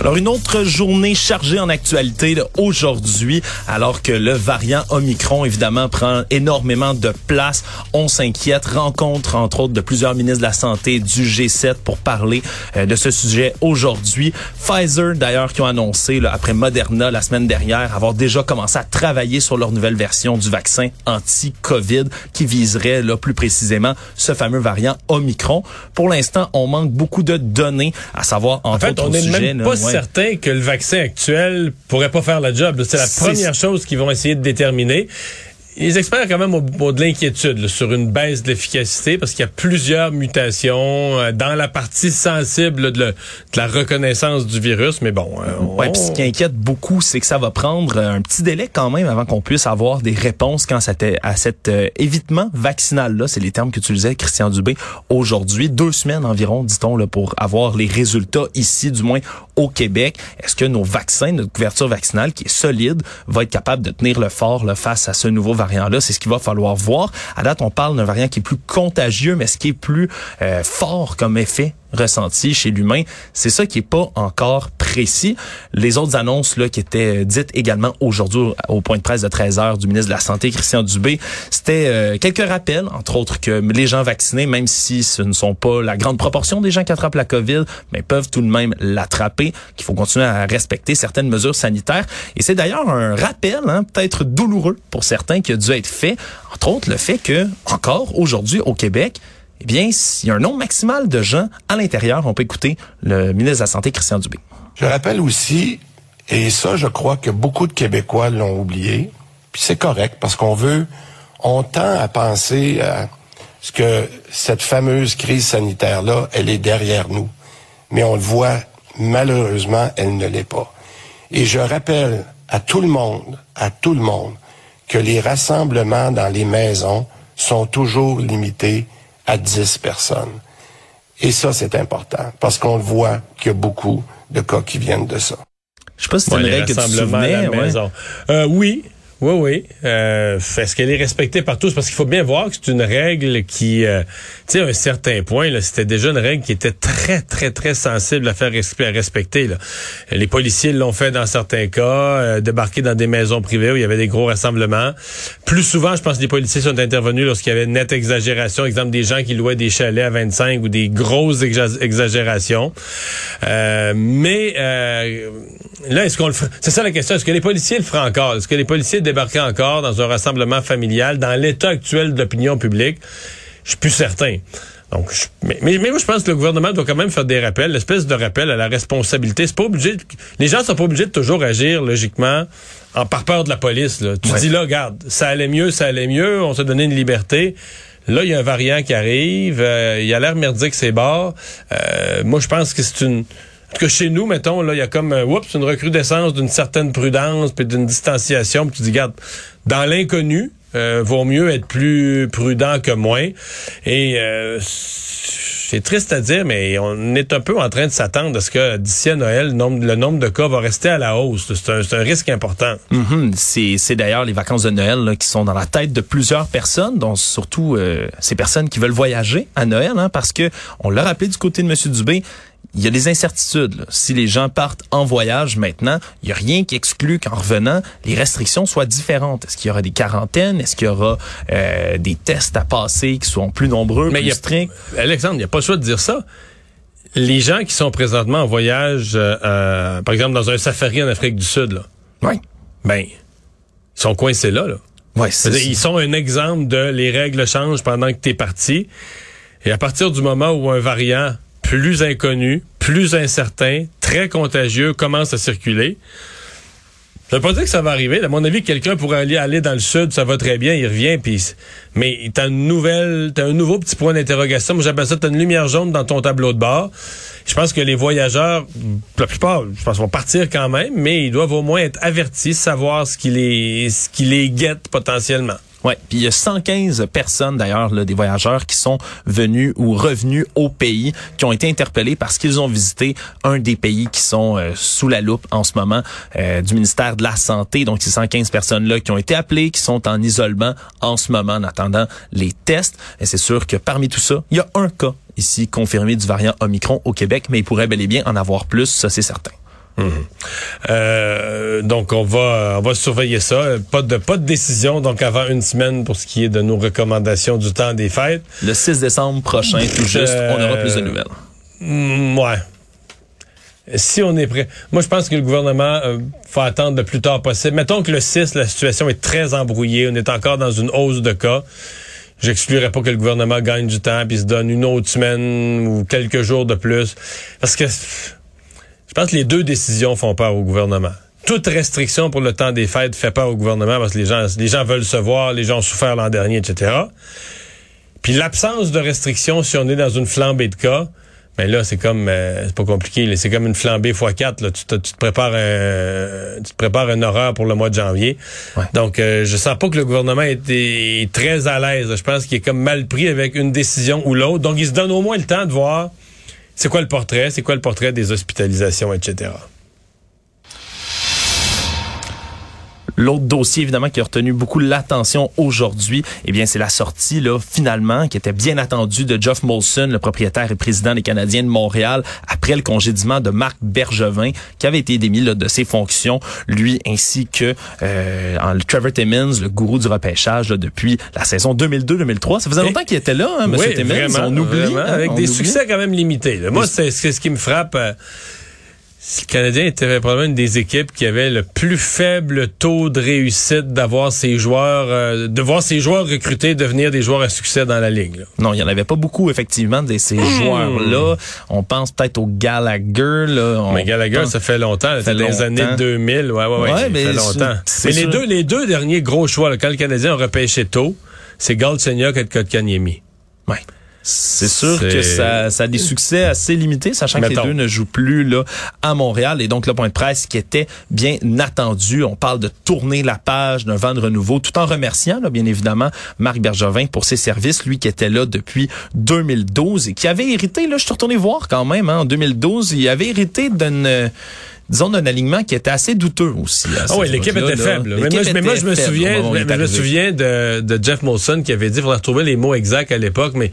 Alors, une autre journée chargée en actualité aujourd'hui, alors que le variant Omicron, évidemment, prend énormément de place. On s'inquiète. Rencontre, entre autres, de plusieurs ministres de la Santé du G7 pour parler euh, de ce sujet aujourd'hui. Pfizer, d'ailleurs, qui ont annoncé, là, après Moderna la semaine dernière, avoir déjà commencé à travailler sur leur nouvelle version du vaccin anti-COVID qui viserait, là, plus précisément, ce fameux variant Omicron. Pour l'instant, on manque beaucoup de données, à savoir, entre en fait, autres, on au est sujet, même là, pas ouais. Certain que le vaccin actuel pourrait pas faire la job. C'est la première chose qu'ils vont essayer de déterminer. Les experts quand même ont, ont de l'inquiétude là, sur une baisse de l'efficacité parce qu'il y a plusieurs mutations euh, dans la partie sensible là, de, le- de la reconnaissance du virus. Mais bon, euh, on- Ouais, puis ce qui inquiète beaucoup, c'est que ça va prendre euh, un petit délai quand même avant qu'on puisse avoir des réponses quand ça à cet euh, évitement vaccinal-là. C'est les termes qu'utilisait Christian Dubé aujourd'hui. Deux semaines environ, dit-on, là, pour avoir les résultats ici, du moins au Québec. Est-ce que nos vaccins, notre couverture vaccinale qui est solide, va être capable de tenir le fort là, face à ce nouveau C'est ce qu'il va falloir voir. À date, on parle d'un variant qui est plus contagieux, mais ce qui est plus euh, fort comme effet ressenti chez l'humain, c'est ça qui est pas encore précis. Les autres annonces là qui étaient dites également aujourd'hui au, au point de presse de 13 heures du ministre de la Santé Christian Dubé, c'était euh, quelques rappels entre autres que les gens vaccinés même si ce ne sont pas la grande proportion des gens qui attrapent la Covid, mais peuvent tout de même l'attraper, qu'il faut continuer à respecter certaines mesures sanitaires. Et c'est d'ailleurs un rappel hein, peut-être douloureux pour certains qui a dû être fait, entre autres le fait que encore aujourd'hui au Québec eh bien, il y a un nombre maximal de gens à l'intérieur. On peut écouter le ministre de la Santé, Christian Dubé. Je rappelle aussi, et ça, je crois que beaucoup de Québécois l'ont oublié, puis c'est correct parce qu'on veut, on tend à penser à ce que cette fameuse crise sanitaire-là, elle est derrière nous. Mais on le voit, malheureusement, elle ne l'est pas. Et je rappelle à tout le monde, à tout le monde, que les rassemblements dans les maisons sont toujours limités à 10 personnes. Et ça, c'est important, parce qu'on le voit qu'il y a beaucoup de cas qui viennent de ça. Je sais pas si c'est Ouais, une que tu te rassemblements à souvenais. la ouais. maison. Euh, oui. Oui, oui. Euh, Est-ce qu'elle est respectée par tous? Parce qu'il faut bien voir que c'est une règle qui, euh, tu sais, à un certain point, c'était déjà une règle qui était très, très, très sensible à faire respecter. Là. Les policiers l'ont fait dans certains cas, euh, débarquer dans des maisons privées où il y avait des gros rassemblements. Plus souvent, je pense que les policiers sont intervenus lorsqu'il y avait une nette exagération, exemple des gens qui louaient des chalets à 25 ou des grosses exa- exagérations. Euh, mais euh, là, est-ce qu'on le fera? C'est ça la question. Est-ce que les policiers le feront encore? Est-ce que les policiers débarqueraient encore dans un rassemblement familial dans l'état actuel de l'opinion publique? Je suis plus certain. Donc, je- mais, mais, mais moi, je pense que le gouvernement doit quand même faire des rappels, l'espèce de rappel à la responsabilité. C'est pas obligé. de- les gens sont pas obligés de toujours agir logiquement en par peur de la police. Là. Tu Ouais. dis là, regarde, ça allait mieux, ça allait mieux, on s'est donné une liberté. Là, il y a un variant qui arrive, euh, il a l'air merdique c'est barres. Euh, moi, je pense que c'est une. Cas, chez nous, mettons, là, il y a comme, euh, oups, une recrudescence d'une certaine prudence puis d'une distanciation. Puis tu dis, regarde, dans l'inconnu, euh, vaut mieux être plus prudent que moins. Et euh, c'est triste à dire, mais on est un peu en train de s'attendre à ce que d'ici à Noël, le nombre, de cas va rester à la hausse. C'est un, risque important. Mhm. C'est c'est d'ailleurs les vacances de Noël là, qui sont dans la tête de plusieurs personnes, dont surtout euh, ces personnes qui veulent voyager à Noël, hein, parce que on l'a rappelé du côté de M. Dubé, il y a des incertitudes. là. Si les gens partent en voyage maintenant, il n'y a rien qui exclut qu'en revenant, les restrictions soient différentes. Est-ce qu'il y aura des quarantaines? Est-ce qu'il y aura euh, des tests à passer qui seront plus nombreux, Mais plus y a- stricts? Alexandre, il n'y a pas le choix de dire ça. Les gens qui sont présentement en voyage, euh, euh, par exemple dans un safari en Afrique du Sud, là, Oui. ben, ils sont coincés là. là. Ouais, ils sont un exemple de les règles changent pendant que tu es parti. Et à partir du moment où un variant plus inconnu, plus incertain, très contagieux commence à circuler, ça veut pas dire que ça va arriver. À mon avis, quelqu'un pourrait aller, aller dans le sud, ça va très bien, il revient, puis mais t'as une nouvelle, t'as un nouveau petit point d'interrogation. Moi, j'appelle ça t'as une lumière jaune dans ton tableau de bord. Je pense que les voyageurs, la plupart, je pense, vont partir quand même, mais ils doivent au moins être avertis, savoir ce qui les, ce qui les guette potentiellement. Ouais, puis il y a 115 personnes d'ailleurs, des voyageurs qui sont venus ou revenus au pays, qui ont été interpellés parce qu'ils ont visité un des pays qui sont euh, sous la loupe en ce moment euh, du ministère de la Santé. Donc ces 115 personnes-là qui ont été appelées, qui sont en isolement en ce moment en attendant les tests. Et c'est sûr que parmi tout ça, il y a un cas ici confirmé du variant Omicron au Québec, mais il pourrait bel et bien en avoir plus, ça c'est certain. Mhm. Euh, donc on va on va surveiller ça. Pas de pas de décision donc avant une semaine pour ce qui est de nos recommandations du temps des fêtes. Le 6 décembre prochain, tout juste, on aura plus de nouvelles. Mm, ouais. Si on est prêt. Moi, je pense que le gouvernement euh, faut attendre le plus tard possible. Mettons que le 6, la situation est très embrouillée. On est encore dans une hausse de cas. J'exclurais pas que le gouvernement gagne du temps puis se donne une autre semaine ou quelques jours de plus. Parce que pense que les deux décisions font peur au gouvernement. Toute restriction pour le temps des fêtes fait peur au gouvernement parce que les gens, les gens veulent se voir, les gens ont souffert l'an dernier, etc. Puis l'absence de restriction, si on est dans une flambée de cas, mais ben là, c'est comme euh, c'est pas compliqué. C'est comme une flambée x 4 là. Tu, te, tu te prépares un, tu te prépares une horreur pour le mois de janvier. Donc euh, je sens pas que le gouvernement est, très à l'aise. Je pense qu'il est comme mal pris avec une décision ou l'autre. Donc il se donne au moins le temps de voir c'est quoi le portrait, c'est quoi le portrait des hospitalisations, etc. L'autre dossier, évidemment, qui a retenu beaucoup l'attention aujourd'hui, eh bien, c'est la sortie, là, finalement, qui était bien attendue de Geoff Molson, le propriétaire et président des Canadiens de Montréal, après le congédiement de Marc Bergevin, qui avait été démis là, de ses fonctions, lui ainsi que euh, Trevor Timmins, le gourou du repêchage, là, depuis la saison 2002-2003. Ça faisait longtemps qu'il était là, hein, M. Oui, Timmins? on oublie. Hein, avec des succès quand même limités. Moi, c'est ce qui me frappe. Euh, le Canadien était probablement une des équipes qui avait le plus faible taux de réussite d'avoir ses joueurs, euh, de voir ses joueurs recrutés devenir des joueurs à succès dans la ligue. Non, il y en avait pas beaucoup effectivement de ces hmm. joueurs-là. On pense peut-être au Gallagher. Là. mais Gallagher, ça fait longtemps. C'était dans les années 2000. Ouais, ouais, ouais. ça fait longtemps. Mais les deux, les deux derniers gros choix, là, quand le Canadien a repêché tôt, c'est Galchenyuk et Kotkaniemi. Ouais. C'est sûr que ça, ça, a des succès assez limités, sachant que les deux ne jouent plus là à Montréal. Et donc, le point de presse qui était bien attendu. On parle de tourner la page d'un vent de renouveau, tout en remerciant, là, bien évidemment, Marc Bergevin pour ses services, lui qui était là depuis 2012 et qui avait hérité, là, je suis retourné voir quand même, hein, en 2012, il avait hérité d'une disons, d'un alignement qui était assez douteux aussi. Ah oui, l'équipe était faible. Mais moi, je me souviens, je me souviens de, de Jeff Molson qui avait dit qu'il faudrait retrouver les mots exacts à l'époque, mais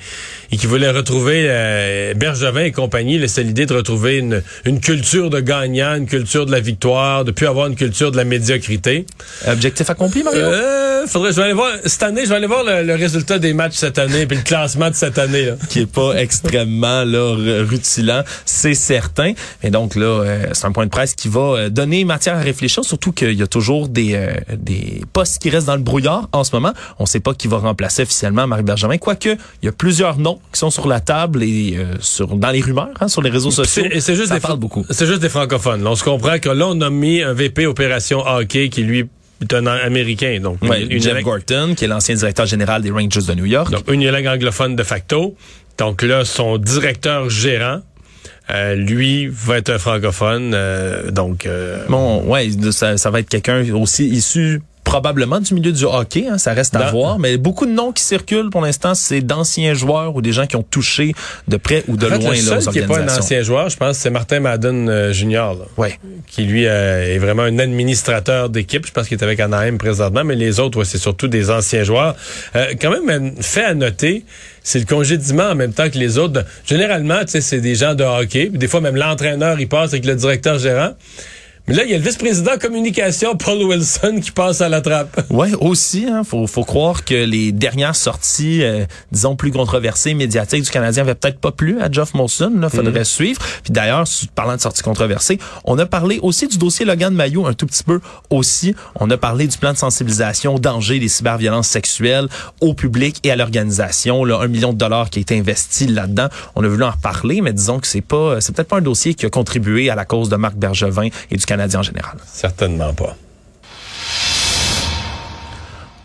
et qui voulait retrouver euh, Bergevin et compagnie. C'est l'idée de retrouver une, une culture de gagnant, une culture de la victoire, de plus avoir une culture de la médiocrité. Objectif accompli, Mario? Euh, faudrait, je vais aller voir, cette année, je vais aller voir le, résultat des matchs cette année, puis le classement de cette année. Là. Qui est pas extrêmement là, rutilant, c'est certain. Et donc là, euh, c'est un point de presse qui va euh, donner matière à réfléchir, surtout qu'il y a toujours des, euh, des postes qui restent dans le brouillard en ce moment. On ne sait pas qui va remplacer officiellement Marie Bergevin, quoique il y a plusieurs noms qui sont sur la table et euh, sur dans les rumeurs, hein, sur les réseaux sociaux. Et c'est juste ça des parle beaucoup. C'est juste des francophones. on se comprend que là, on a mis un VP opération hockey qui lui est un Américain. Donc, une, Jeff Gorton, qui est l'ancien directeur général des Rangers de New York. Donc, une langue anglophone de facto. Donc là, son directeur gérant, euh, lui va être un francophone, euh, donc. Euh, bon, ouais, ça, ça va être quelqu'un aussi issu probablement du milieu du hockey, hein, ça reste à voir, mais beaucoup de noms qui circulent pour l'instant, c'est d'anciens joueurs ou des gens qui ont touché de près ou de loin le seul qui n'est pas un ancien joueur, je pense, c'est Martin Madden euh, Jr. ouais. qui lui euh, est vraiment un administrateur d'équipe. Je pense qu'il est avec Anaheim présentement, mais les autres, c'est surtout des anciens joueurs. Euh, quand même, fait à noter, c'est le congédiement en même temps que les autres. Généralement, c'est des gens de hockey. Des fois, même l'entraîneur, il passe avec le directeur gérant. Mais là, il y a le vice-président communication, Paul Wilson, qui passe à la trappe. Ouais, aussi. Hein, faut, faut croire que les dernières sorties, euh, disons plus controversées, médiatiques du Canadien avaient peut-être pas plu à Geoff Molson. Là, faudrait mm. suivre. Puis d'ailleurs, parlant de sorties controversées, on a parlé aussi du dossier Logan Mayo un tout petit peu aussi. On a parlé du plan de sensibilisation au danger des cyberviolences sexuelles au public et à l'organisation. Là, un million de dollars qui a été investi là-dedans. On a voulu en reparler, mais disons que c'est pas, c'est peut-être pas un dossier qui a contribué à la cause de Marc Bergevin et du Canadien en général. Certainement pas.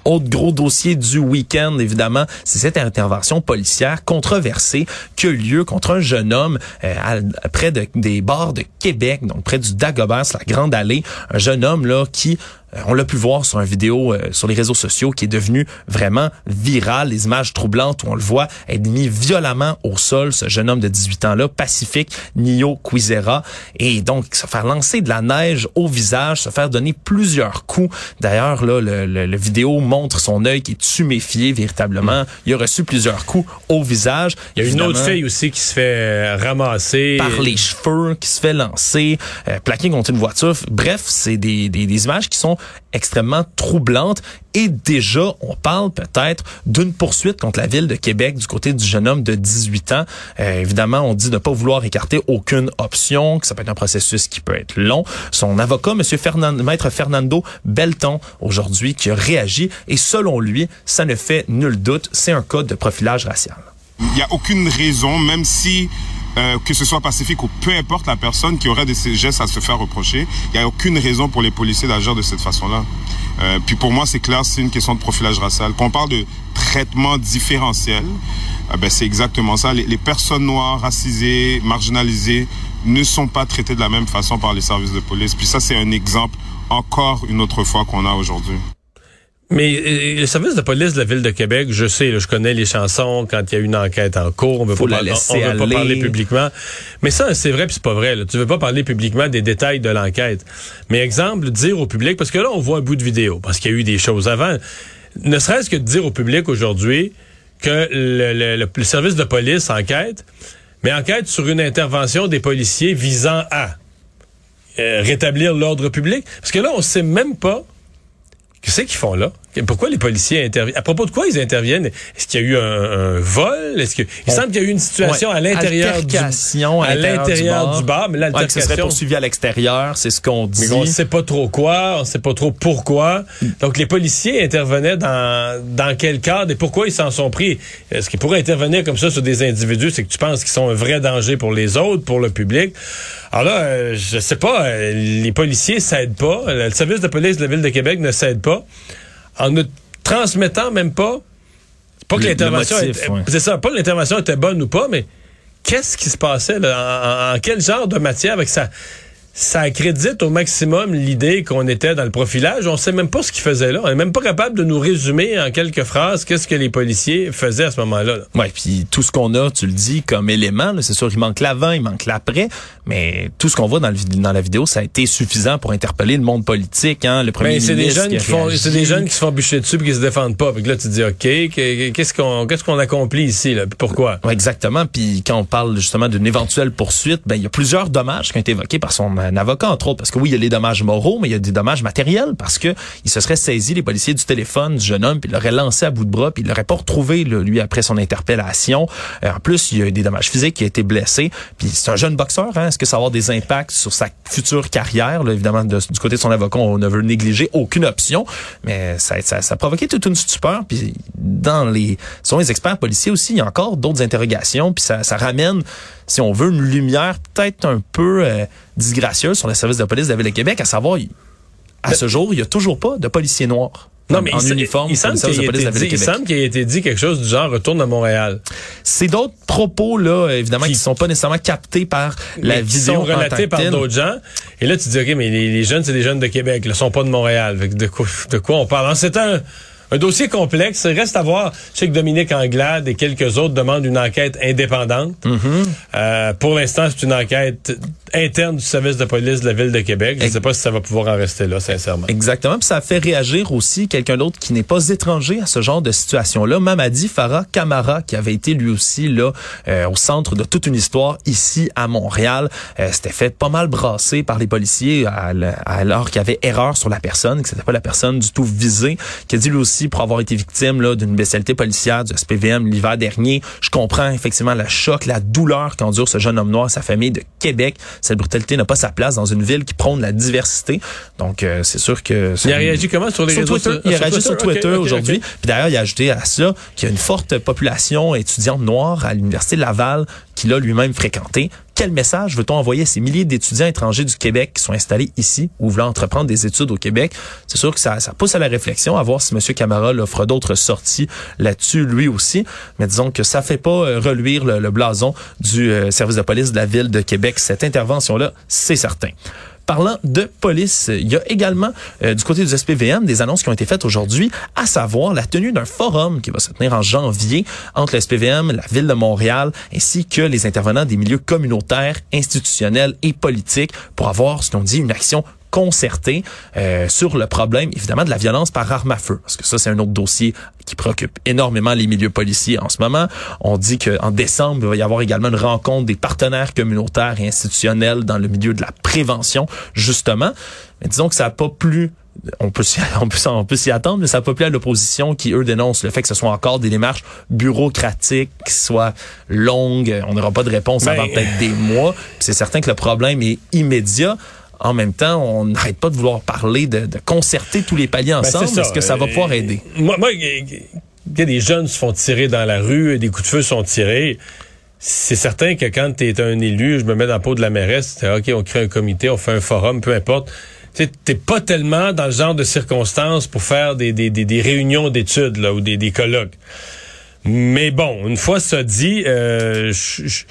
Autre gros dossier du week-end, évidemment, c'est cette intervention policière controversée qui a eu lieu contre un jeune homme euh, près de, des bars de Québec, donc près du Dagobert, la Grande Allée. Un jeune homme là qui on l'a pu voir sur une vidéo euh, sur les réseaux sociaux qui est devenue vraiment virale, les images troublantes où on le voit être mis violemment au sol, ce jeune homme de 18 ans-là, pacifique, Nio Quizera, et donc se faire lancer de la neige au visage, se faire donner plusieurs coups. D'ailleurs, là, le, le, vidéo montre son œil qui est tuméfié véritablement. Il a reçu plusieurs coups au visage. Il y a une autre fille aussi qui se fait euh, ramasser. Par les cheveux, qui se fait lancer, euh, plaquer contre une voiture. Bref, c'est des, des, des images qui sont extrêmement troublantes et déjà, on parle peut-être d'une poursuite contre la ville de Québec du côté du jeune homme de 18 ans. Euh, évidemment, on dit ne pas vouloir écarter aucune option, que ça peut être un processus qui peut être long. Son avocat, Fernand, maître Fernando Belton, aujourd'hui, qui a réagi et selon lui, ça ne fait nul doute, c'est un cas de profilage racial. Il n'y a aucune raison, même si euh, que ce soit pacifique ou peu importe la personne qui aurait de ces gestes à se faire reprocher, il n'y a aucune raison pour les policiers d'agir de cette façon-là. Euh, puis pour moi, c'est clair, c'est une question de profilage racial. Quand on parle de traitement différentiel, euh, ben c'est exactement ça. Les, les, personnes noires, racisées, marginalisées ne sont pas traitées de la même façon par les services de police. Puis ça, c'est un exemple encore une autre fois qu'on a aujourd'hui. Mais euh, le service de police de la ville de Québec, je sais, je connais les chansons quand il y a une enquête en cours, on veut, pas, on, veut pas parler publiquement. Mais ça, c'est vrai puis c'est pas vrai. Là. Tu veux pas parler publiquement des détails de l'enquête. Mais exemple, dire au public, parce que là, on voit un bout de vidéo, parce qu'il y a eu des choses avant. Ne serait-ce que de dire au public aujourd'hui que le, le, service de police enquête, mais enquête sur une intervention des policiers visant à euh, rétablir l'ordre public. Parce que là, on sait même pas Qu'est-ce qu'ils font là? Pourquoi les policiers interviennent? À propos de quoi ils interviennent? Est-ce qu'il y a eu un, vol? Est-ce que il semble qu'il y a eu une situation à l'intérieur du à l'intérieur du, bar, mais l'altercation serait poursuivi à l'extérieur, c'est ce qu'on dit. Mais on sait pas trop quoi, on sait pas trop pourquoi. Donc les policiers intervenaient dans dans quel cadre et pourquoi ils s'en sont pris? Est-ce qu'ils pourraient intervenir comme ça sur des individus, c'est que tu penses qu'ils sont un vrai danger pour les autres, pour le public Alors là, euh, je sais pas, euh, les policiers s'aident pas, le service de police de la ville de Québec ne s'aide pas en ne transmettant même pas, pas que l'intervention, c'est ça, pas l'intervention était bonne ou pas, mais qu'est-ce qui se passait là, en, en, quel genre de matière avec ça ça accrédite au maximum l'idée qu'on était dans le profilage. On sait même pas ce qu'ils faisaient là. On est même pas capable de nous résumer en quelques phrases qu'est-ce que les policiers faisaient à ce moment-là. Ouais, puis tout ce qu'on a, tu le dis, comme élément, c'est sûr, il manque l'avant, il manque l'après, mais tout ce qu'on voit dans, le, dans la vidéo, ça a été suffisant pour interpeller le monde politique. Hein, le premier c'est des jeunes qui, font, c'est des jeunes qui se font bûcher dessus et qui se défendent pas. Puis là, tu te dis, ok, qu'est-ce qu'on, qu'est-ce qu'on accomplit ici là, pourquoi? Ouais, Exactement. Puis quand on parle justement d'une éventuelle poursuite, ben il y a plusieurs dommages qui ont été évoqués par son un avocat, entre autres, parce que oui, il y a les dommages moraux, mais il y a des dommages matériels, parce que il se serait saisi, les policiers, du téléphone du jeune homme, puis il l'aurait lancé à bout de bras, puis il l'aurait pas retrouvé, lui, après son interpellation. Euh, en plus, il y a eu des dommages physiques, qui a été blessé, puis c'est un jeune boxeur, hein, est-ce que ça va avoir des impacts sur sa future carrière? Là, évidemment, du côté de son avocat, on ne veut négliger aucune option, mais ça, ça, ça a provoqué toute une stupeur, puis dans les, selon les experts policiers aussi, il y a encore d'autres interrogations, puis ça, ça ramène si on veut, une lumière peut-être un peu euh, disgracieuse sur le service de police de la Ville de Québec, à savoir, à ce jour, il n'y a toujours pas de policiers noirs. Non, mais en il, uniforme. Il, semble qu'il ait, été dit quelque chose du genre retourne à Montréal. C'est d'autres propos là, évidemment, qui, ne sont pas nécessairement captés par la. Qui sont relatés par d'autres gens. Et là, tu dis ok, mais les, jeunes, c'est des jeunes de Québec, ils sont pas de Montréal. De quoi, de quoi on parle? C'est un un dossier complexe. Reste à voir. Je sais que Dominique Anglade et quelques autres demandent une enquête indépendante. Mm-hmm. euh, pour l'instant, c'est une enquête interne du service de police de la Ville de Québec. Je ne sais pas si ça va pouvoir en rester là, sincèrement. Exactement. Puis ça fait réagir aussi quelqu'un d'autre qui n'est pas étranger à ce genre de situation-là. Mamadi Farah Camara, qui avait été lui aussi là euh, au centre de toute une histoire ici à Montréal. Euh, C'était fait pas mal brasser par les policiers alors qu'il y avait erreur sur la personne, que c'était pas la personne du tout visée, qui a dit lui aussi pour avoir été victime là d'une bestialité policière du SPVM l'hiver dernier. Je comprends effectivement le choc, la douleur qu'endure ce jeune homme noir et sa famille de Québec. Cette brutalité n'a pas sa place dans une ville qui prône la diversité. Donc, euh, c'est sûr que... Il a réagi comment sur les réseaux Twitter, Il a réagi sur Twitter aujourd'hui. Puis d'ailleurs, il a ajouté à ça qu'il y a une forte population étudiante noire à l'Université Laval qu'il a lui-même fréquenté. Quel message veut-on envoyer à ces milliers d'étudiants étrangers du Québec qui sont installés ici ou voulant entreprendre des études au Québec? C'est sûr que ça, ça pousse à la réflexion, à voir si M. Camara offre d'autres sorties là-dessus, lui aussi. Mais disons que ça fait pas euh, reluire le, blason du euh, service de police de la Ville de Québec, cette intervention-là, c'est certain. Parlant de police, il y a également euh, du côté du SPVM des annonces qui ont été faites aujourd'hui, à savoir la tenue d'un forum qui va se tenir en janvier entre le SPVM, la ville de Montréal, ainsi que les intervenants des milieux communautaires, institutionnels et politiques pour avoir, ce qu'on dit, une action concertée euh, sur le problème, évidemment, de la violence par arme à feu. Parce que ça, c'est un autre dossier qui préoccupe énormément les milieux policiers en ce moment. On dit qu'en décembre, il va y avoir également une rencontre des partenaires communautaires et institutionnels dans le milieu de la prévention, justement. Mais disons que ça n'a pas plu on peut s'y, on peut, on peut s'y attendre, mais ça n'a pas plu à l'opposition qui, eux, dénoncent le fait que ce soit encore des démarches bureaucratiques, qui soient longues. On n'aura pas de réponse Ben, avant peut-être des mois. C'est certain que le problème est immédiat. En même temps, on n'arrête pas de vouloir parler de, de concerter tous les paliers Ben, ensemble. ça. Est-ce que ça va Euh, pouvoir aider? Moi, des jeunes se font tirer dans la rue, des coups de feu sont tirés. C'est certain que quand tu es un élu, je me mets dans la peau de la mairesse, c'est OK, on crée un comité, on fait un forum, peu importe. Tu t'es pas tellement dans le genre de circonstances pour faire des, des, des, des réunions d'études là ou des, des colloques. Mais bon, une fois ça dit, euh, je-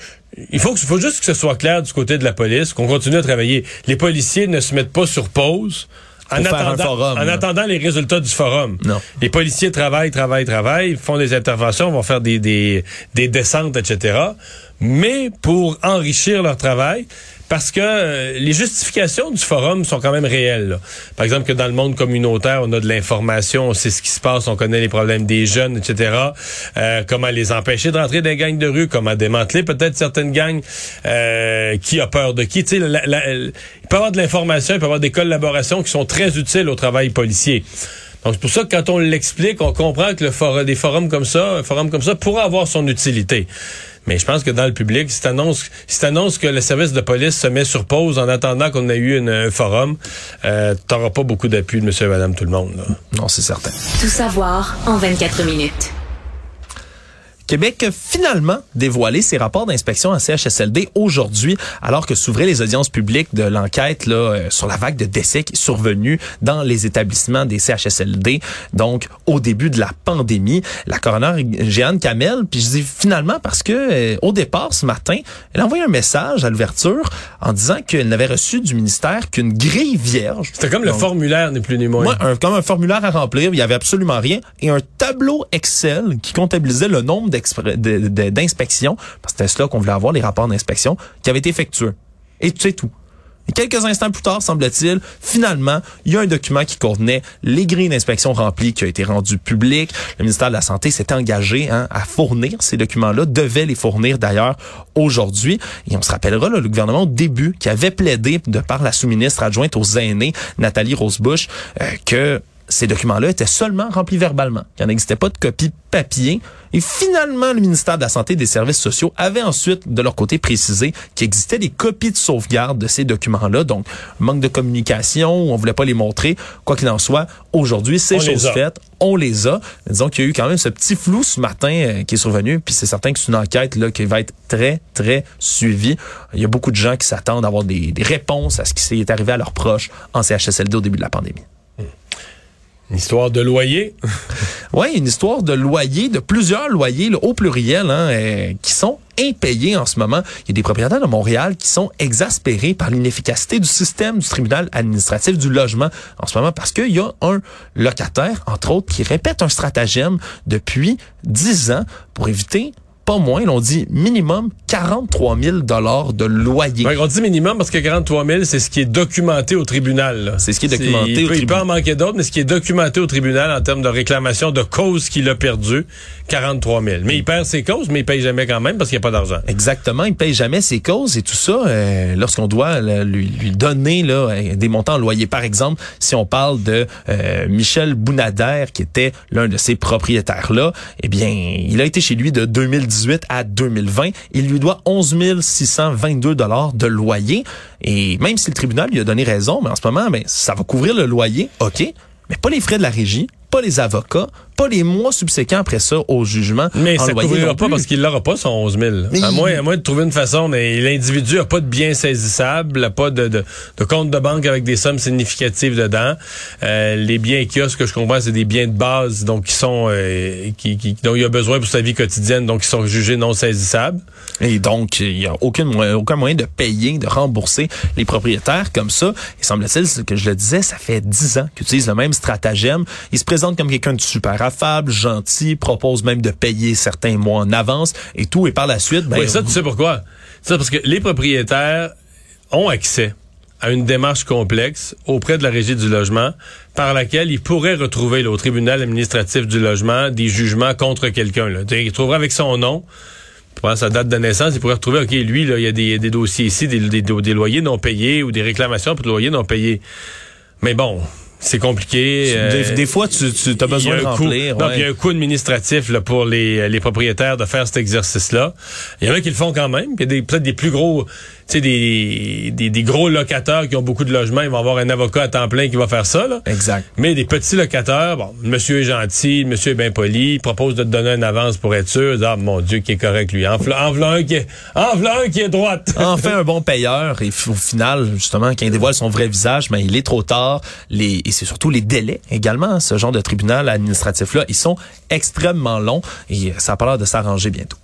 il faut, que, faut juste que ce soit clair du côté de la police, qu'on continue à travailler. Les policiers ne se mettent pas sur pause en, attendant, forum, en attendant les résultats du forum. Non. Les policiers travaillent, travaillent, travaillent, font des interventions, vont faire des, des, des descentes, etc. Mais pour enrichir leur travail, parce que euh, les justifications du forum sont quand même réelles. là. Par exemple, que dans le monde communautaire, on a de l'information, on sait ce qui se passe, on connaît les problèmes des jeunes, etc. Euh, comment les empêcher de rentrer dans les gangs de rue, comment démanteler peut-être certaines gangs, euh, qui a peur de qui. Tu sais, la- la- il peut avoir de l'information, il peut y avoir des collaborations qui sont très utiles au travail policier. Donc c'est pour ça que quand on l'explique, on comprend que le for des forums comme ça, un forum comme ça pourra avoir son utilité. Mais je pense que dans le public, si t'annonces si t'annonces que le service de police se met sur pause en attendant qu'on ait eu une- un forum, euh, t'auras pas beaucoup d'appui de monsieur et madame tout le monde. là. Non, c'est certain. Tout savoir en 24 minutes. Québec a finalement dévoilé ses rapports d'inspection en CHSLD aujourd'hui, alors que s'ouvraient les audiences publiques de l'enquête là euh, sur la vague de décès qui est survenue dans les établissements des CHSLD, donc au début de la pandémie. La coroner Jeanne Kamel, puis je dis finalement parce que euh, au départ ce matin, elle a envoyé un message à l'ouverture en disant qu'elle n'avait reçu du ministère qu'une grille vierge. C'était comme le formulaire n'est plus ni moins. moi, un, comme un formulaire à remplir, il y avait absolument rien, et un tableau Excel qui comptabilisait le nombre de- d'inspections, parce que c'était cela qu'on voulait avoir, les rapports d'inspection, qui avaient été effectués. Et c'est tout. Quelques instants plus tard, semble-t-il, finalement, il y a un document qui contenait les grilles d'inspection remplies qui a été rendu public. Le ministère de la Santé s'est engagé hein, à fournir ces documents-là, devait les fournir d'ailleurs aujourd'hui. Et on se rappellera, là, le gouvernement au début, qui avait plaidé de par la sous-ministre adjointe aux aînés, Nathalie Rosebush, euh, que ces documents-là étaient seulement remplis verbalement, qu'il n'existait pas de copie papier. Et finalement, le ministère de la Santé et des Services sociaux avait ensuite, de leur côté, précisé qu'il existait des copies de sauvegarde de ces documents-là. Donc, manque de communication, on voulait pas les montrer. Quoi qu'il en soit, aujourd'hui, c'est chose faite. On les a. Disons qu'il y a eu quand même ce petit flou ce matin euh, qui est survenu. Puis c'est certain que c'est une enquête là qui va être très, très suivie. Il y a beaucoup de gens qui s'attendent à avoir des, des réponses à ce qui s'est arrivé à leurs proches en CHSLD au début de la pandémie. Une histoire de loyer? Oui, une histoire de loyer, de plusieurs loyers, là, au pluriel, hein, euh, qui sont impayés en ce moment. Il y a des propriétaires de Montréal qui sont exaspérés par l'inefficacité du système du tribunal administratif du logement en ce moment parce qu'il y a un locataire, entre autres, qui répète un stratagème depuis 10 ans pour éviter pas moins, l'on dit minimum 43 000 dollars de loyer. Ouais, on dit minimum parce que 43 000, c'est ce qui est documenté au tribunal. C'est ce qui est documenté il au peut, il peut tribunal. en manquer d'autres, mais ce qui est documenté au tribunal en termes de réclamation de cause qu'il a perdu, 43 000. Mais il perd ses causes, mais il paye jamais quand même parce qu'il n'y a pas d'argent. Exactement, il paye jamais ses causes et tout ça. euh, Lorsqu'on doit là, lui, lui donner là, euh, des montants en loyer, par exemple, si on parle de euh, Michel Bounader, qui était l'un de ces propriétaires là, eh bien, il a été chez lui de 2018 à 2020. Il lui doit 11 622 dollars de loyer. Et même si le tribunal lui a donné raison, mais en ce moment, ben, ça va couvrir le loyer, ok, mais pas les frais de la régie, pas les avocats, pas les mois subséquents après ça au jugement. Mais en ça loyer couvrira pas parce qu'il l'aura pas son 11 000. Mais à, il- moins, à moins de trouver une façon, mais l'individu a pas de biens saisissables, a pas de, de, de compte de banque avec des sommes significatives dedans. Euh, les biens qu'il a, ce que je comprends, c'est des biens de base, donc qui sont euh, qui, qui, dont il a besoin pour sa vie quotidienne, donc qui sont jugés non saisissables. Et donc, il n'y a aucun moyen, aucun moyen de payer, de rembourser les propriétaires comme ça. Et semble-t-il, ce que je le disais, ça fait dix ans qu'ils utilisent le même stratagème. Ils se présentent comme quelqu'un de super affable, gentil, propose même de payer certains mois en avance et tout. Et par la suite, ben, oui, ça, tu sais pourquoi? Ça, parce que les propriétaires ont accès à une démarche complexe auprès de la régie du logement par laquelle ils pourraient retrouver au tribunal administratif du logement des jugements contre quelqu'un. Il trouverait avec son nom, sa date de naissance, il pourrait retrouver, OK, lui, là, il y a des, dossiers ici, des, des, des loyers non payés ou des réclamations pour des loyers non payés. Mais bon, c'est compliqué. des, euh, des fois, tu, tu as il y a besoin de un coût- ouais. il y a un coût administratif là, pour les, les propriétaires de faire cet exercice-là. Il y en a qui le font quand même. Il y a des- peut-être des plus gros, sais, des, des, des gros locataires qui ont beaucoup de logements, ils vont avoir un avocat à temps plein qui va faire ça. Là. Exact. Mais des petits locataires, bon, le monsieur est gentil, le monsieur est bien poli, il propose de te donner une avance pour être sûr. Ah, mon Dieu, qui est correct, lui. En en v'là un qui est, en v'là un qui est droite. enfin un bon payeur et au final justement quand il dévoile son vrai visage mais il est trop tard les et c'est surtout les délais également hein, ce genre de tribunal administratif là ils sont extrêmement longs et ça a pas l'air de s'arranger bientôt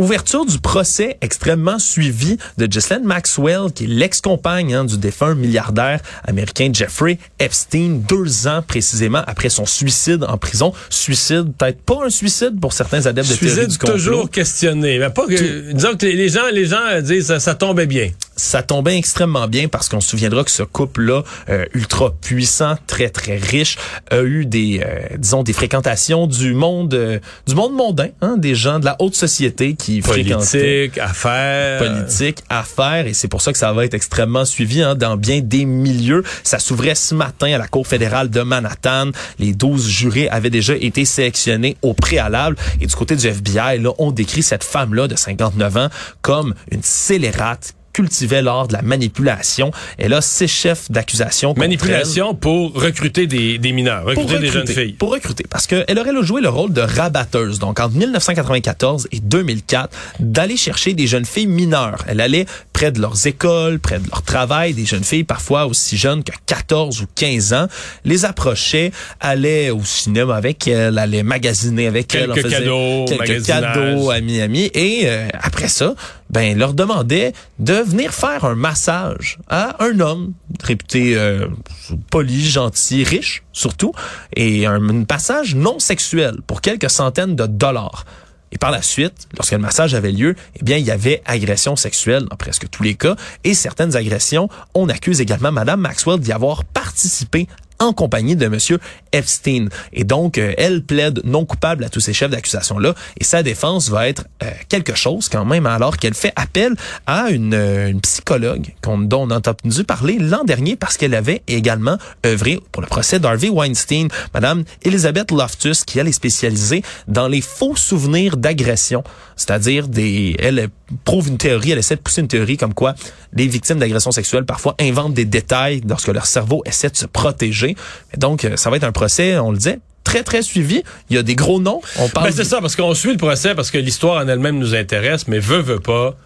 Ouverture du procès extrêmement suivi de Ghislaine Maxwell, qui est l'ex-compagne hein, du défunt milliardaire américain Jeffrey Epstein, deux ans précisément après son suicide en prison. Suicide, peut-être pas un suicide pour certains adeptes de théorie Suicide du complot. toujours questionné. Mais pas que, disons que les, gens, les gens disent ça, ça tombait bien. ça tombait extrêmement bien parce qu'on se souviendra que ce couple-là, euh, ultra puissant, très très riche, a eu des, euh, disons, des fréquentations du monde, euh, du monde mondain, hein, des gens de la haute société qui Politique, affaires. politique, affaires, et c'est pour ça que ça va être extrêmement suivi hein, dans bien des milieux. Ça s'ouvrait ce matin à la Cour fédérale de Manhattan. Les 12 jurés avaient déjà été sélectionnés au préalable. Et du côté du FBI, là, on décrit cette femme-là de 59 ans comme une scélérate cultivait l'art de la manipulation. Elle a six chefs d'accusation. elle. Manipulation pour recruter des, des mineurs, recruter, des jeunes filles. Pour recruter. Parce qu'elle aurait joué le rôle de rabatteuse. Donc, entre 1994 et 2004, d'aller chercher des jeunes filles mineures. Elle allait près de leurs écoles, près de leur travail, des jeunes filles parfois aussi jeunes que 14 ou 15 ans, les approchait, allait au cinéma avec elle, allait magasiner avec elle. Quelques faisait cadeaux, quelques cadeaux à Miami. Et euh, après ça, ben leur demandait de venir faire un massage à un homme réputé euh, poli, gentil, riche surtout, et un, un passage non sexuel pour quelques centaines de dollars. Et par la suite, lorsque le massage avait lieu, eh bien, il y avait agression sexuelle dans presque tous les cas. Et certaines agressions, on accuse également Madame Maxwell d'y avoir participé en compagnie de Monsieur Epstein. Et donc, euh, elle plaide non coupable à tous ces chefs d'accusation-là. Et sa défense va être euh, quelque chose quand même, alors qu'elle fait appel à une, euh, une psychologue dont on a entendu parler l'an dernier parce qu'elle avait également œuvré pour le procès d'Harvey Weinstein, Madame Elizabeth Loftus, qui elle est spécialisée dans les faux souvenirs d'agression. C'est-à-dire des, elle prouve une théorie, elle essaie de pousser une théorie comme quoi les victimes d'agressions sexuelles parfois inventent des détails lorsque leur cerveau essaie de se protéger. Et donc, euh, ça va être un procès, on le disait, très, très suivi. Il y a des gros noms. On parle Ben, c'est ça, parce qu'on suit le procès, parce que l'histoire en elle-même nous intéresse, mais veut, veut pas.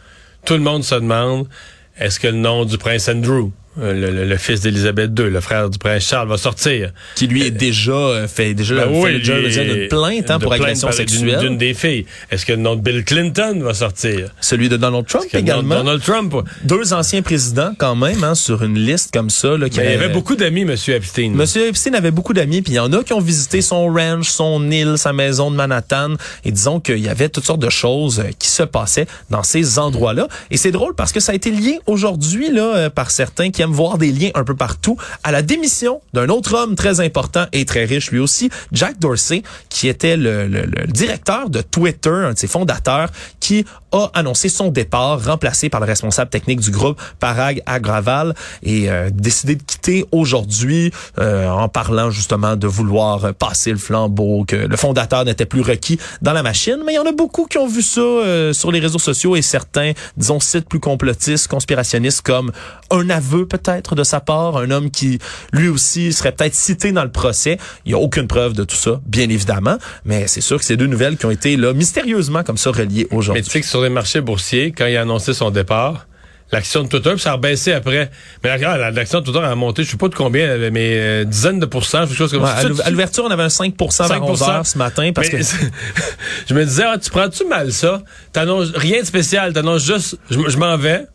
Tout le monde se demande, est-ce que le nom du prince Andrew, le, le- le fils d'Élisabeth II, le frère du prince Charles, va sortir? qui lui est déjà euh, fait déjà Ben fait d'une plainte hein, pour plainte agression sexuelle. D'une des filles. Est-ce que le nom de Bill Clinton va sortir? Celui de Donald Trump également. Donald Trump. Deux anciens présidents quand même hein, sur une liste comme ça. Là, qui Ben, il y avaient- avait beaucoup d'amis, M. Epstein. Monsieur Epstein avait beaucoup d'amis, puis il y en a qui ont visité son ranch, son île, sa maison de Manhattan, et disons qu'il y avait toutes sortes de choses euh, qui se passaient dans ces endroits-là. Et c'est drôle parce que ça a été lié aujourd'hui là euh, par certains qui voir des liens un peu partout à la démission d'un autre homme très important et très riche lui aussi, Jack Dorsey, qui était le, le- le directeur de Twitter, un de ses fondateurs, qui a annoncé son départ, remplacé par le responsable technique du groupe, Parag Agraval, et euh, décidé de quitter aujourd'hui euh, en parlant justement de vouloir passer le flambeau, que le fondateur n'était plus requis dans la machine. Mais il y en a beaucoup qui ont vu ça euh, sur les réseaux sociaux et certains, disons, sites plus complotistes, conspirationnistes, comme un aveu peut-être de sa part, un homme qui lui aussi serait peut-être cité dans le procès. Il y a aucune preuve de tout ça, bien évidemment, mais c'est sûr que c'est deux nouvelles qui ont été là mystérieusement comme ça reliées aujourd'hui. Les marchés boursiers, quand il a annoncé son départ, l'action de Twitter, puis ça a baissé après. Mais la- l'action de Twitter a monté, je sais pas de combien, mais euh, dizaines de pourcents, quelque chose comme Ouais, ça. à Tu- l'ou- à l'ouverture, on avait un 5 vers 11 heures ce matin parce Mais que je me disais, ah, tu prends-tu mal ça? T'annonces rien de spécial, t'annonces juste, je, je m'en vais,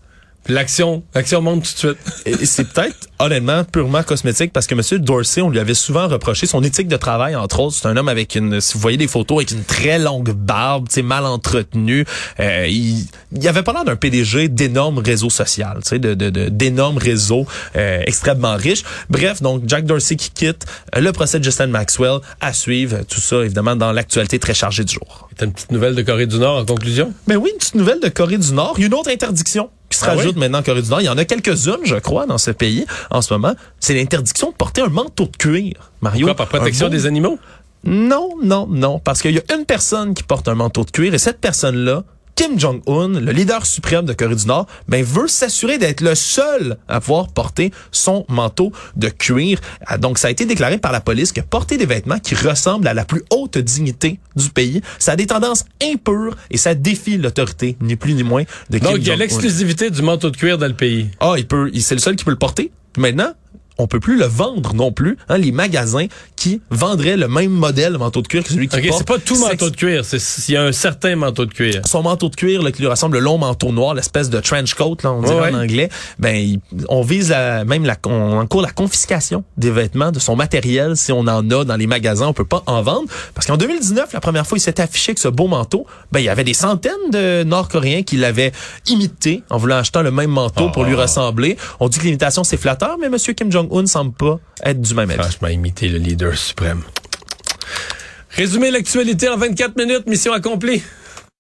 l'action, l'action monte tout de suite. Et c'est peut-être honnêtement purement cosmétique parce que Monsieur Dorsey, on lui avait souvent reproché son éthique de travail entre autres. C'est un homme avec une, si vous voyez des photos avec une très longue barbe, tu mal entretenu. Euh, il, il avait pas l'air d'un PDG d'énormes réseaux sociaux, tu sais, de, de, de- d'énormes réseaux euh, extrêmement riches. Bref, donc Jack Dorsey qui quitte, le procès de Justin Maxwell à suivre, tout ça évidemment dans l'actualité très chargée du jour. T'as une petite nouvelle de Corée du Nord en conclusion? Mais oui, une petite nouvelle de Corée du Nord. Il y a une autre interdiction qui se Ah rajoute oui? maintenant en Corée du Nord. Il y en a quelques-unes, je crois, dans ce pays en ce moment. C'est l'interdiction de porter un manteau de cuir. Mario. Quoi, par protection des animaux? Non, non, non. Parce qu'il y a une personne qui porte un manteau de cuir et cette personne-là, Kim Jong-un, le leader suprême de Corée du Nord, ben, veut s'assurer d'être le seul à pouvoir porter son manteau de cuir. Ah, Donc, ça a été déclaré par la police que porter des vêtements qui ressemblent à la plus haute dignité du pays, ça a des tendances impures et ça défie l'autorité, ni plus ni moins, de Kim Donc, il y a Jong-un. l'exclusivité du manteau de cuir dans le pays. Ah, il peut, c'est le seul qui peut le porter. Maintenant, on peut plus le vendre non plus. Hein, les magasins qui vendraient le même modèle de manteau de cuir que celui qui OK, porte. c'est pas tout manteau de cuir, c'est s'il y a un certain manteau de cuir. son manteau de cuir là, qui lui ressemble le long manteau noir, l'espèce de trench coat, là, on dirait Ouais, en anglais, ben il- on vise la, même la, on encourt la confiscation des vêtements, de son matériel, si on en a dans les magasins, on peut pas en vendre. Parce qu'en 2019, la première fois il s'était affiché que ce beau manteau, ben il y avait des centaines de Nord-Coréens qui l'avaient imité en voulant acheter le même manteau pour lui Ah. ressembler. On dit que l'imitation c'est flatteur, mais Monsieur Kim Jong-un semble pas être du même avis. Franchement, imiter le leader suprême. L'actualité en 24 minutes, mission accomplie.